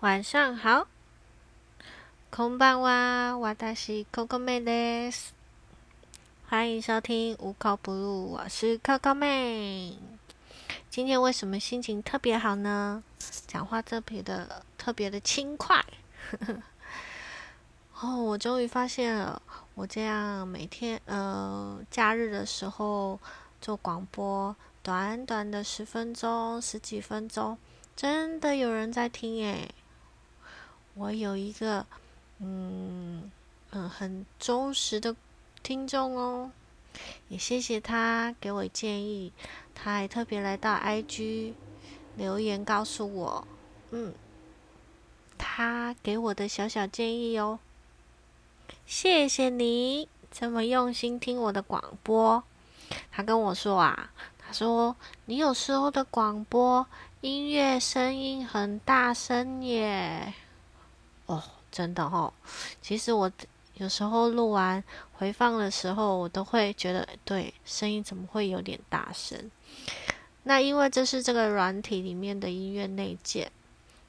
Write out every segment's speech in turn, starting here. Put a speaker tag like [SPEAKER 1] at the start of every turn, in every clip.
[SPEAKER 1] 晚上好，空班哇，我达是 Coco 妹です。欢迎收听无口不入，我是 Coco 妹。今天为什么心情特别好呢？讲话特别的特别的轻快。哦，我终于发现了，我这样每天呃假日的时候做广播，短短的十分钟、十几分钟，真的有人在听诶。我有一个，嗯嗯，很忠实的听众哦，也谢谢他给我建议，他还特别来到 IG 留言告诉我，嗯，他给我的小小建议哦，谢谢你这么用心听我的广播。他跟我说啊，他说你有时候的广播音乐声音很大声耶。哦，真的哦。其实我有时候录完回放的时候，我都会觉得，对，声音怎么会有点大声？那因为这是这个软体里面的音乐内建，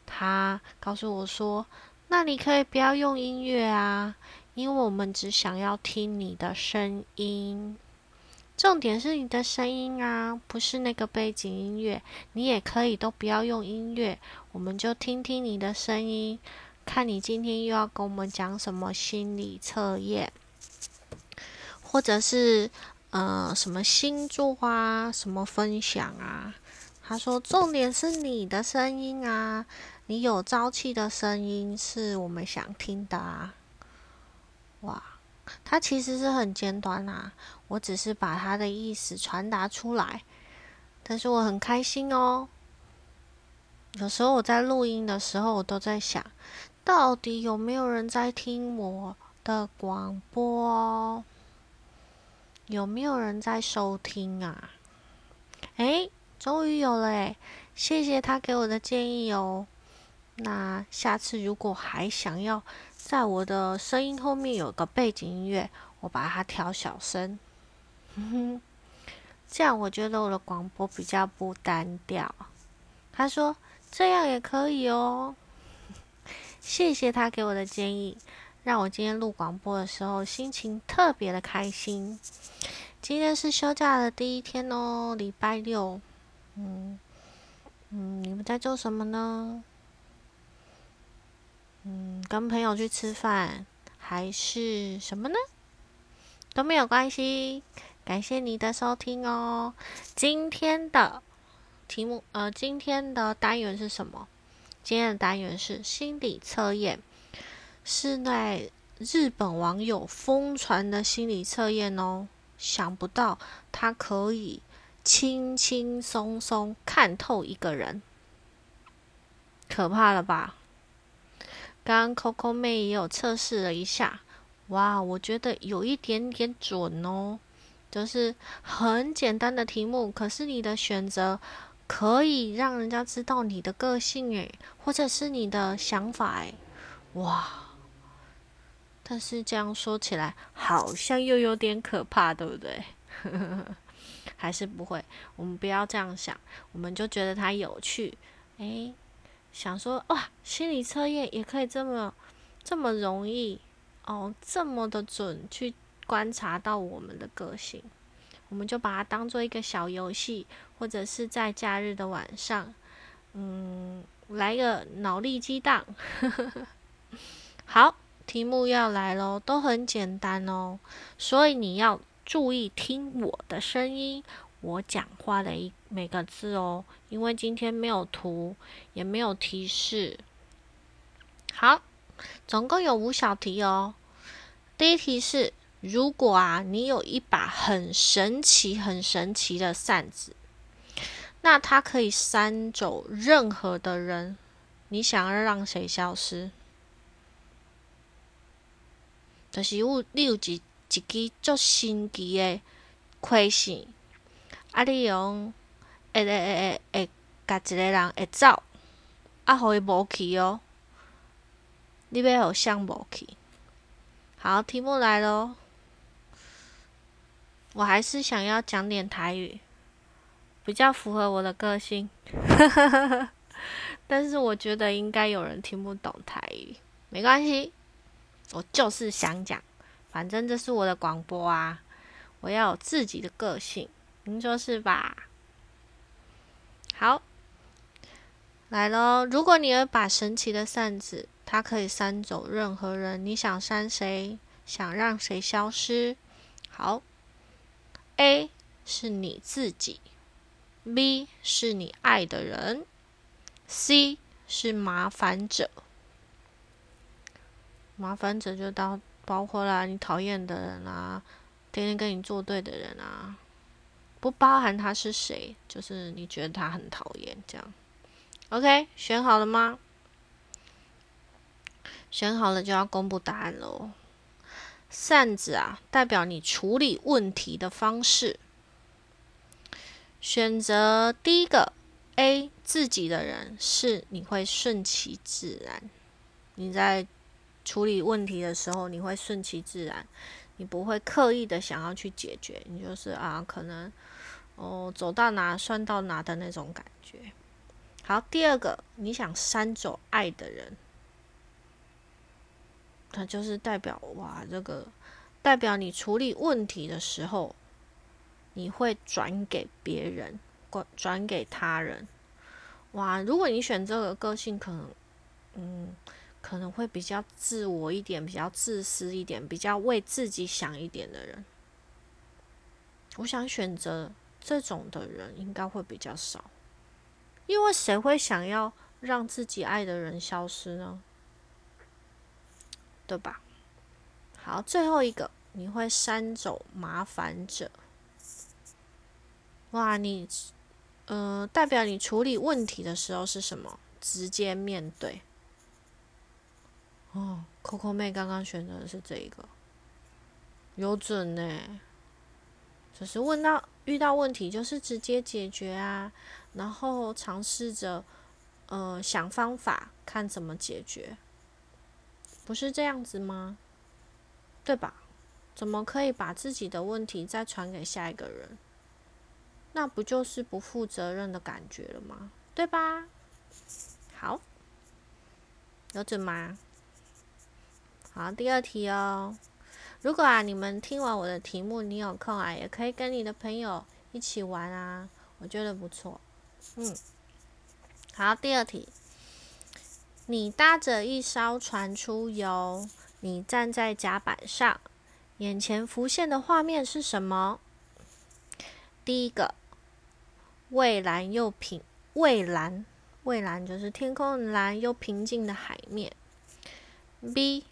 [SPEAKER 1] 他告诉我说，那你可以不要用音乐啊，因为我们只想要听你的声音，重点是你的声音啊，不是那个背景音乐。你也可以都不要用音乐，我们就听听你的声音。看你今天又要跟我们讲什么心理测验，或者是呃什么星座啊，什么分享啊？他说重点是你的声音啊，你有朝气的声音是我们想听的啊！哇，他其实是很简短啊，我只是把他的意思传达出来，但是我很开心哦。有时候我在录音的时候，我都在想。到底有没有人在听我的广播？有没有人在收听啊？哎，终于有了哎！谢谢他给我的建议哦。那下次如果还想要在我的声音后面有个背景音乐，我把它调小声，这样我觉得我的广播比较不单调。他说这样也可以哦。谢谢他给我的建议，让我今天录广播的时候心情特别的开心。今天是休假的第一天哦，礼拜六。嗯嗯，你们在做什么呢？嗯，跟朋友去吃饭还是什么呢？都没有关系。感谢你的收听哦。今天的题目，呃，今天的单元是什么？今天的单元是心理测验，是在日本网友疯传的心理测验哦。想不到它可以轻轻松松看透一个人，可怕了吧？刚刚 Coco 妹也有测试了一下，哇，我觉得有一点点准哦。就是很简单的题目，可是你的选择。可以让人家知道你的个性诶，或者是你的想法诶。哇！但是这样说起来，好像又有点可怕，对不对？还是不会，我们不要这样想，我们就觉得它有趣。诶，想说哇，心理测验也可以这么这么容易哦，这么的准去观察到我们的个性。我们就把它当做一个小游戏，或者是在假日的晚上，嗯，来个脑力激荡。好，题目要来喽，都很简单哦，所以你要注意听我的声音，我讲话的一每个字哦，因为今天没有图，也没有提示。好，总共有五小题哦。第一题是。如果啊，你有一把很神奇、很神奇的扇子，那它可以扇走任何的人，你想要让谁消失？就是有你有一一支足神奇的亏线，啊，你用会会会会甲一个人会走，啊，互伊无去哦，你要互谁无去？好，题目来喽。我还是想要讲点台语，比较符合我的个性。但是我觉得应该有人听不懂台语，没关系，我就是想讲，反正这是我的广播啊，我要有自己的个性，您说是吧？好，来喽！如果你有把神奇的扇子，它可以扇走任何人，你想扇谁？想让谁消失？好，A 是你自己，B 是你爱的人，C 是麻烦者。麻烦者就当包括啦你讨厌的人啊，天天跟你作对的人啊，不包含他是谁，就是你觉得他很讨厌这样。OK，选好了吗？选好了就要公布答案喽。扇子啊，代表你处理问题的方式。选择第一个 A 自己的人是你会顺其自然。你在处理问题的时候，你会顺其自然，你不会刻意的想要去解决，你就是啊，可能哦走到哪算到哪的那种感觉。好，第二个你想删走爱的人。它就是代表哇，这个代表你处理问题的时候，你会转给别人，转转给他人。哇，如果你选这个个性，可能嗯，可能会比较自我一点，比较自私一点，比较为自己想一点的人。我想选择这种的人应该会比较少，因为谁会想要让自己爱的人消失呢？对吧？好，最后一个你会删走麻烦者。哇，你呃，代表你处理问题的时候是什么？直接面对。哦，Coco 妹刚刚选择的是这一个，有准呢。就是问到遇到问题，就是直接解决啊，然后尝试着呃想方法，看怎么解决。不是这样子吗？对吧？怎么可以把自己的问题再传给下一个人？那不就是不负责任的感觉了吗？对吧？好，有准吗？好，第二题哦。如果啊，你们听完我的题目，你有空啊，也可以跟你的朋友一起玩啊，我觉得不错。嗯，好，第二题。你搭着一艘船出游，你站在甲板上，眼前浮现的画面是什么？第一个，蔚蓝又平，蔚蓝，蔚蓝就是天空蓝又平静的海面。B，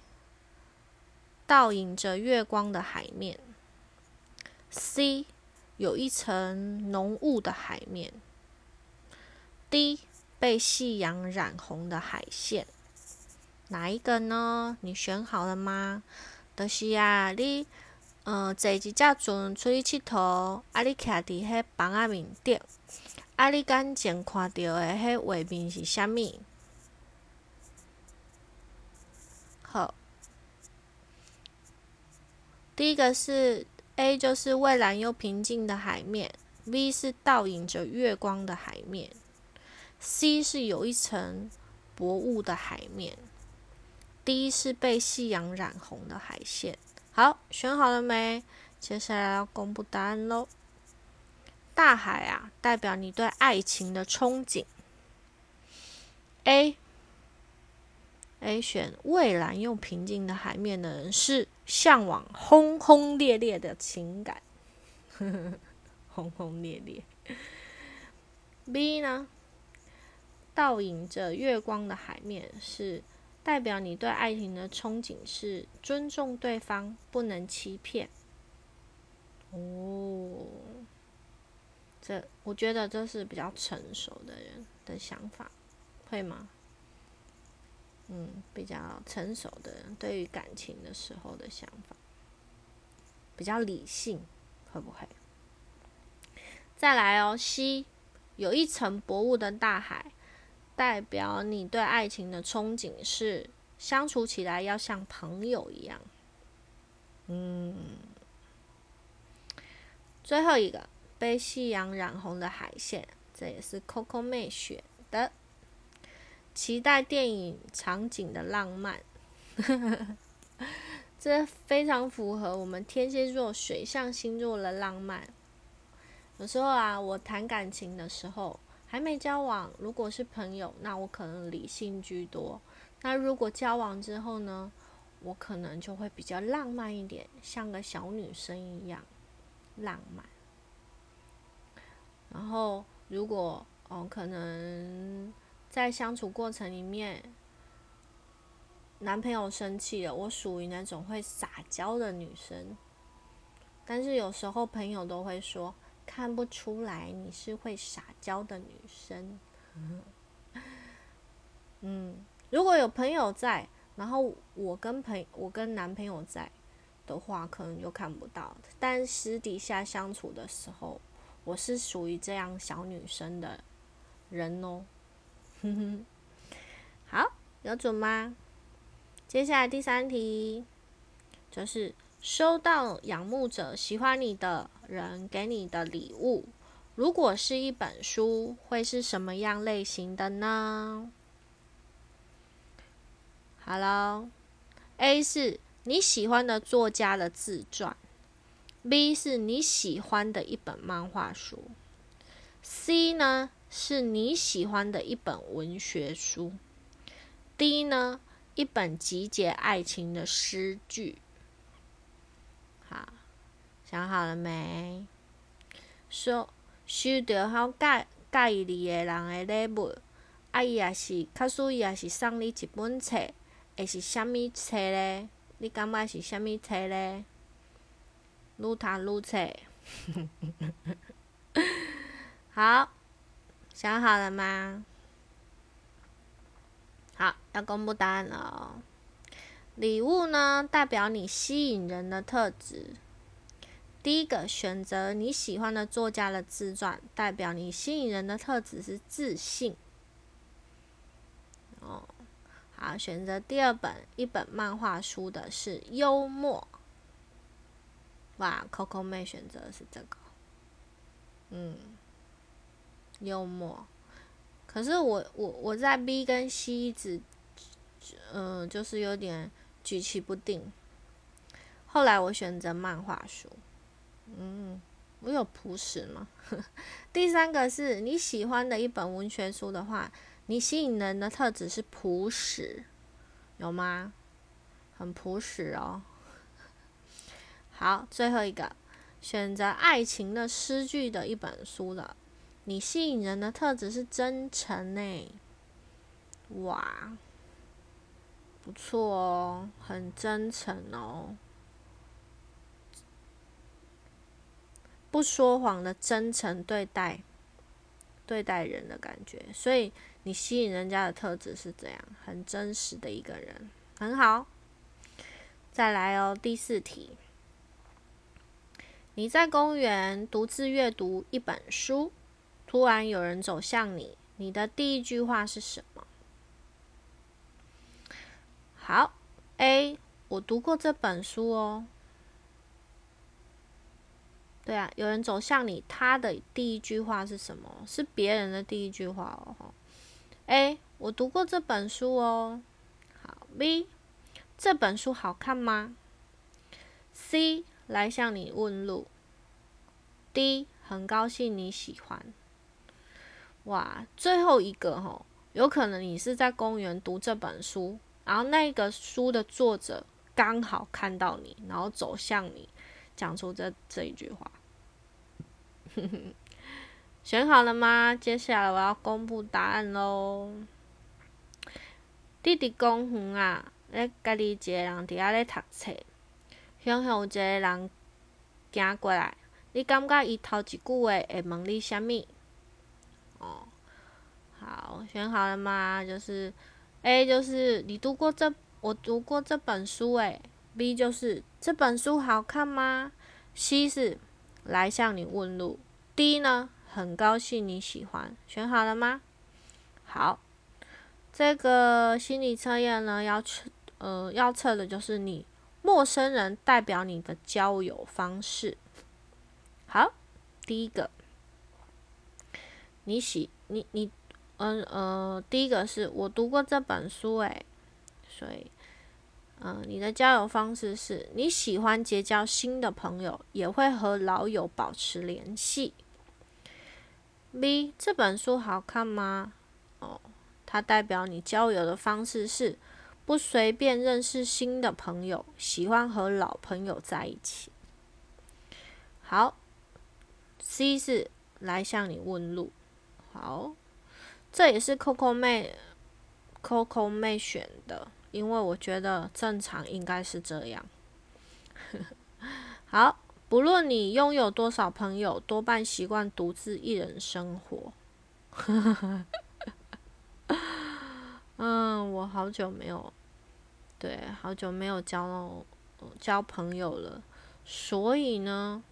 [SPEAKER 1] 倒影着月光的海面。C，有一层浓雾的海面。D。被夕阳染红的海线，哪一个呢？你选好了吗？就是啊，你呃坐一只船出去佚佗，啊，你徛伫迄房仔面顶，啊，你眼前看到的迄画面是虾米？好，第一个是 A，就是蔚蓝又平静的海面；B 是倒映着月光的海面。C 是有一层薄雾的海面，D 是被夕阳染红的海线。好，选好了没？接下来要公布答案喽。大海啊，代表你对爱情的憧憬。A A 选蔚蓝又平静的海面的人是向往轰轰烈烈的情感，轰轰烈烈。B 呢？倒映着月光的海面，是代表你对爱情的憧憬，是尊重对方，不能欺骗。哦，这我觉得这是比较成熟的人的想法，会吗？嗯，比较成熟的人对于感情的时候的想法，比较理性，会不会？再来哦，西有一层薄雾的大海。代表你对爱情的憧憬是相处起来要像朋友一样。嗯，最后一个被夕阳染红的海线，这也是 Coco 妹选的。期待电影场景的浪漫，这非常符合我们天蝎座水象星座的浪漫。有时候啊，我谈感情的时候还没交往，如果是朋友，那我可能理性居多；那如果交往之后呢，我可能就会比较浪漫一点，像个小女生一样浪漫。然后，如果哦，可能在相处过程里面，男朋友生气了，我属于那种会撒娇的女生。但是有时候朋友都会说，看不出来你是会撒娇的女生。嗯，如果有朋友在，然后我跟朋我跟男朋友在的话，可能就看不到。但私底下相处的时候，我是属于这样小女生的人哦，好，有准吗？接下来第三题，就是收到仰慕者喜欢你的人给你的礼物，如果是一本书，会是什么样类型的呢？好了，A 是你喜欢的作家的自传。B 是你喜欢的一本漫画书，C 呢是你喜欢的一本文学书，D 呢一本集结爱情的诗句。好，想好了没？收收到好介介意你的人的礼物，啊伊也是，卡属伊也是送你一本册，会是虾米册咧？你感觉是虾米册咧？撸塔撸菜，好，想好了吗？好，要公布答案了。礼物呢，代表你吸引人的特质。第一个选择你喜欢的作家的自传，代表你吸引人的特质是自信。哦，好，选择第二本一本漫画书的是幽默。哇，Coco 妹选择的是这个，嗯，幽默。可是我我我在 B 跟 C 一直，嗯，就是有点举棋不定。后来我选择漫画书，嗯，我有朴实吗？第三个是你喜欢的一本文学书的话，你吸引人的特质是朴实，有吗？很朴实哦。好，最后一个选择爱情的诗句的一本书了。你吸引人的特质是真诚呢，哇，不错哦，很真诚哦，不说谎的真诚对待对待人的感觉，所以你吸引人家的特质是这样，很真实的一个人，很好。再来哦，第四题。你在公园独自阅读一本书，突然有人走向你，你的第一句话是什么？好，A，我读过这本书哦。对啊，有人走向你，他的第一句话是什么？是别人的第一句话哦。A，我读过这本书哦。好，B，这本书好看吗？C。来向你问路。D，很高兴你喜欢。哇，最后一个吼，有可能你是在公园读这本书，然后那个书的作者刚好看到你，然后走向你，讲出这这一句话。选好了吗？接下来我要公布答案喽。弟弟公园啊，咧家己一个人伫遐咧读册。向向有一个人行过来，你感觉伊头一句话会问你虾米？哦，好，选好了吗？就是 A 就是你读过这，我读过这本书诶。B 就是这本书好看吗？C 是来向你问路。D 呢？很高兴你喜欢。选好了吗？好，这个心理测验呢，要测呃要测的就是你。陌生人代表你的交友方式。好，第一个，你喜你你嗯呃，第一个是我读过这本书，诶，所以，嗯，你的交友方式是你喜欢结交新的朋友，也会和老友保持联系。B 这本书好看吗？哦，它代表你交友的方式是不随便认识新的朋友，喜欢和老朋友在一起。好，C 是来向你问路。好，这也是 Coco 妹 Coco 妹选的，因为我觉得正常应该是这样。好，不论你拥有多少朋友，多半习惯独自一人生活。嗯，我好久没有，对，好久没有交交朋友了，所以呢。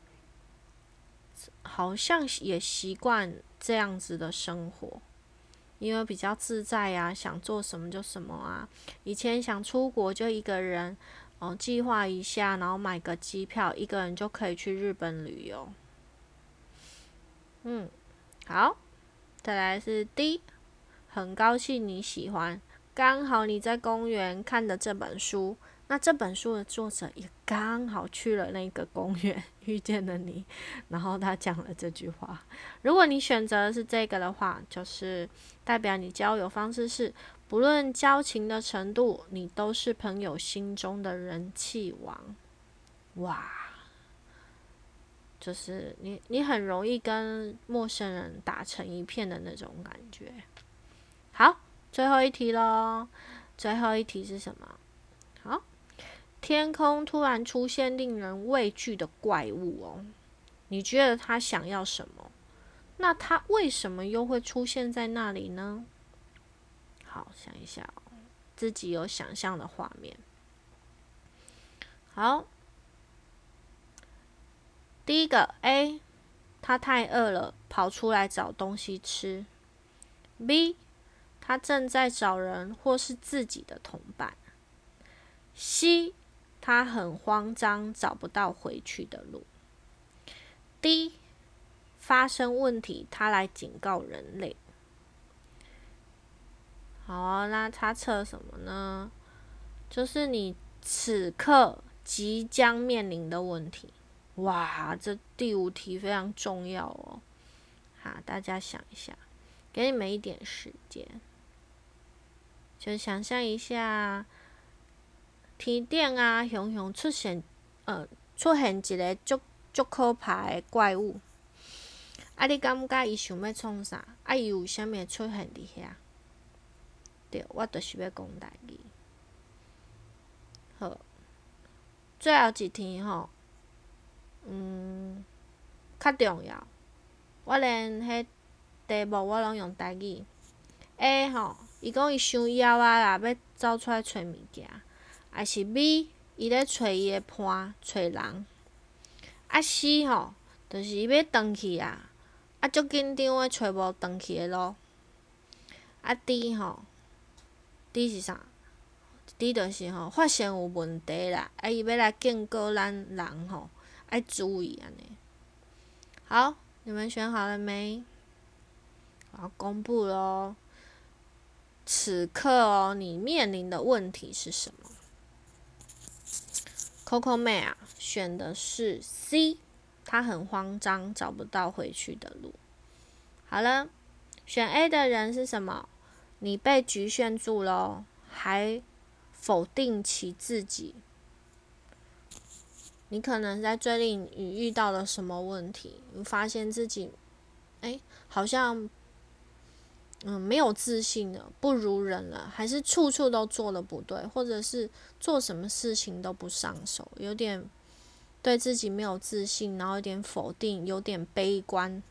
[SPEAKER 1] 好像也习惯这样子的生活，因为比较自在呀，想做什么就什么啊。以前想出国就一个人，哦，计划一下，然后买个机票，一个人就可以去日本旅游。嗯，好，再来是 D，很高兴你喜欢，刚好你在公园看的这本书。那这本书的作者也刚好去了那个公园，遇见了你，然后他讲了这句话。如果你选择是这个的话，就是代表你交友方式是，不论交情的程度，你都是朋友心中的人气王。哇，就是你，你很容易跟陌生人打成一片的那种感觉。好，最后一题喽，最后一题是什么？天空突然出现令人畏惧的怪物哦，你觉得他想要什么？那他为什么又会出现在那里呢？好，想一下哦，自己有想象的画面。好，第一个 A，他太饿了，跑出来找东西吃。B，他正在找人或是自己的同伴。C。他很慌张，找不到回去的路。D 发生问题，他来警告人类。好，那他测什么呢？就是你此刻即将面临的问题。哇，这第五题非常重要哦。好，大家想一下，给你们一点时间，就想象一下。天顶啊，熊熊出现，呃，出现一个足足可怕的怪物。啊，你感觉伊想要创啥？啊，伊有啥物出现伫遐？对，我就是要讲代志。好，最后一天吼，嗯，较重要。我连迄题目我拢用代志。A 吼，伊讲伊伤枵啊啦，要走出来找物件。啊是 B，伊咧找伊诶伴，找人。啊 C 吼，就是伊要转去啊，啊足紧张诶，找无转去诶路。啊 D 吼，D 是啥？D 就是吼，发现有问题啦，啊伊要来警告咱人吼，爱注意安尼。好，你们选好了没？我公布喽。此刻哦，你面临的问题是什么？Coco 妹啊，选的是 C，她很慌张，找不到回去的路。好了，选 A 的人是什么？你被局限住了，还否定起自己。你可能在最近你遇到了什么问题？你发现自己，哎，好像。嗯，没有自信了，不如人了，还是处处都做的不对，或者是做什么事情都不上手，有点对自己没有自信，然后有点否定，有点悲观。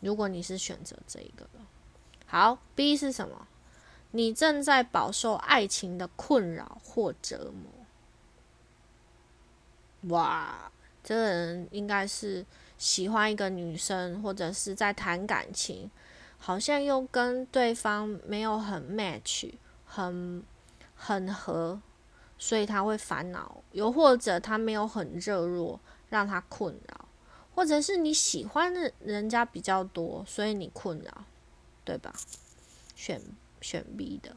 [SPEAKER 1] 如果你是选择这一个好，B 是什么？你正在饱受爱情的困扰或折磨。哇，这个人应该是喜欢一个女生，或者是在谈感情。好像又跟对方没有很 match，很很合，所以他会烦恼；又或者他没有很热络，让他困扰；或者是你喜欢的人家比较多，所以你困扰。对吧？选选 B 的，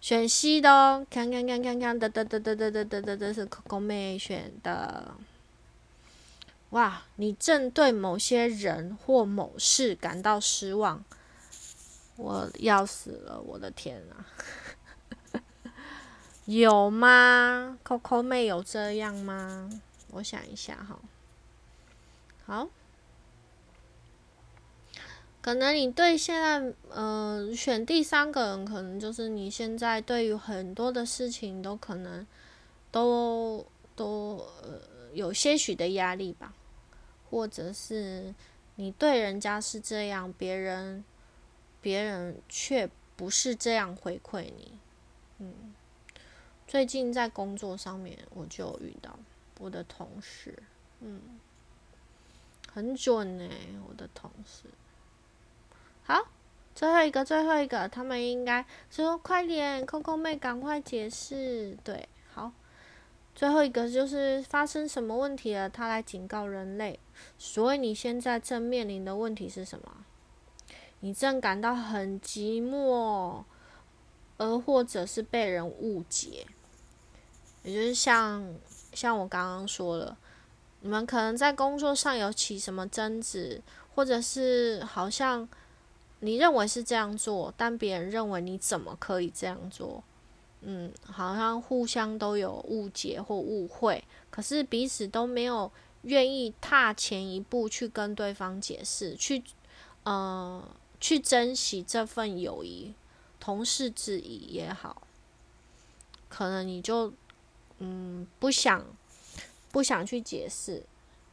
[SPEAKER 1] 选 C 的哦，看看看看看，得得得得得得得得得是 Coco 妹选的。哇，你正对某些人或某事感到失望，我要死了！我的天啊，有吗？Coco 妹有这样吗？我想一下哈，好。可能你对现在，呃，选第三个人，可能就是你现在对于很多的事情都可能都都呃有些许的压力吧，或者是你对人家是这样，别人别人却不是这样回馈你，嗯，最近在工作上面我就遇到我的同事，嗯，很准呢，我的同事。好，最后一个，最后一个，他们应该说快点，Coco 妹赶快解释。对，最后一个就是发生什么问题了，他来警告人类。所以你现在正面临的问题是什么？你正感到很寂寞，而或者是被人误解，也就是像像我刚刚说了，你们可能在工作上有起什么争执，或者是好像。你认为是这样做，但别人认为你怎么可以这样做？嗯，好像互相都有误解或误会，可是彼此都没有愿意踏前一步去跟对方解释，去呃去珍惜这份友谊，同事之谊也好，可能你就嗯不想不想去解释，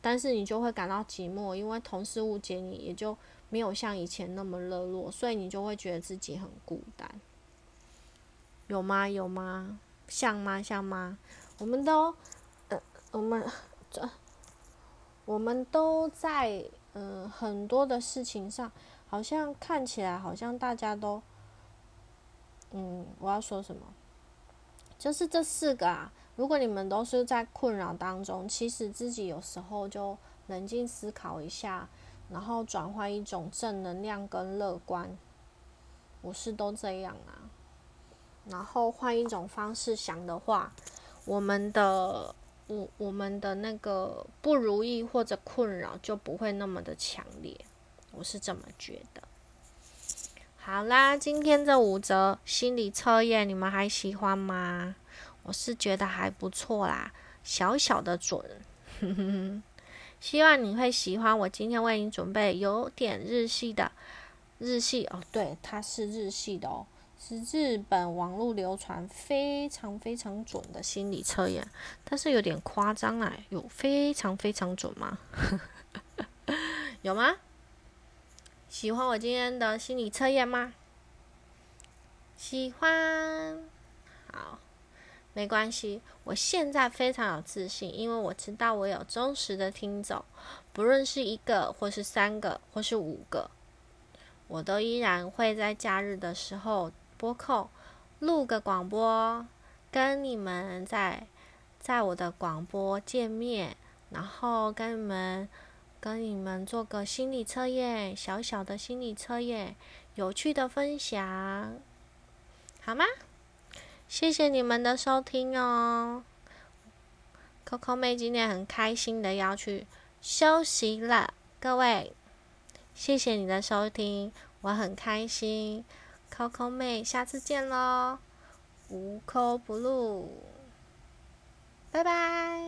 [SPEAKER 1] 但是你就会感到寂寞，因为同事误解你，也就。没有像以前那么热络，所以你就会觉得自己很孤单，有吗？有吗？像吗？像吗？我们都，呃，我们这，我们都在，嗯，很多的事情上，好像看起来好像大家都，嗯，我要说什么？就是这四个啊，如果你们都是在困扰当中，其实自己有时候就冷静思考一下。然后转换一种正能量跟乐观，我是都这样啊。然后换一种方式想的话，我们的我我们的那个不如意或者困扰就不会那么的强烈，我是这么觉得。好啦，今天这五则心理测验你们还喜欢吗？我是觉得还不错啦，小小的准。希望你会喜欢我今天为你准备有点日系的日系哦，对，它是日系的哦，是日本网络流传非常非常准的心理测验，但是有点夸张啊，有非常非常准吗？有吗？喜欢我今天的心理测验吗？喜欢，好。没关系，我现在非常有自信，因为我知道我有忠实的听众，不论是一个或是三个或是五个，我都依然会在假日的时候播控录个广播，跟你们在在我的广播见面，然后跟你们跟你们做个心理测验，小小的心理测验，有趣的分享，好吗？谢谢你们的收听哦，Coco 妹今天很开心的要去休息了，各位，谢谢你的收听，我很开心。，Coco 妹下次见喽，无口不露，拜拜。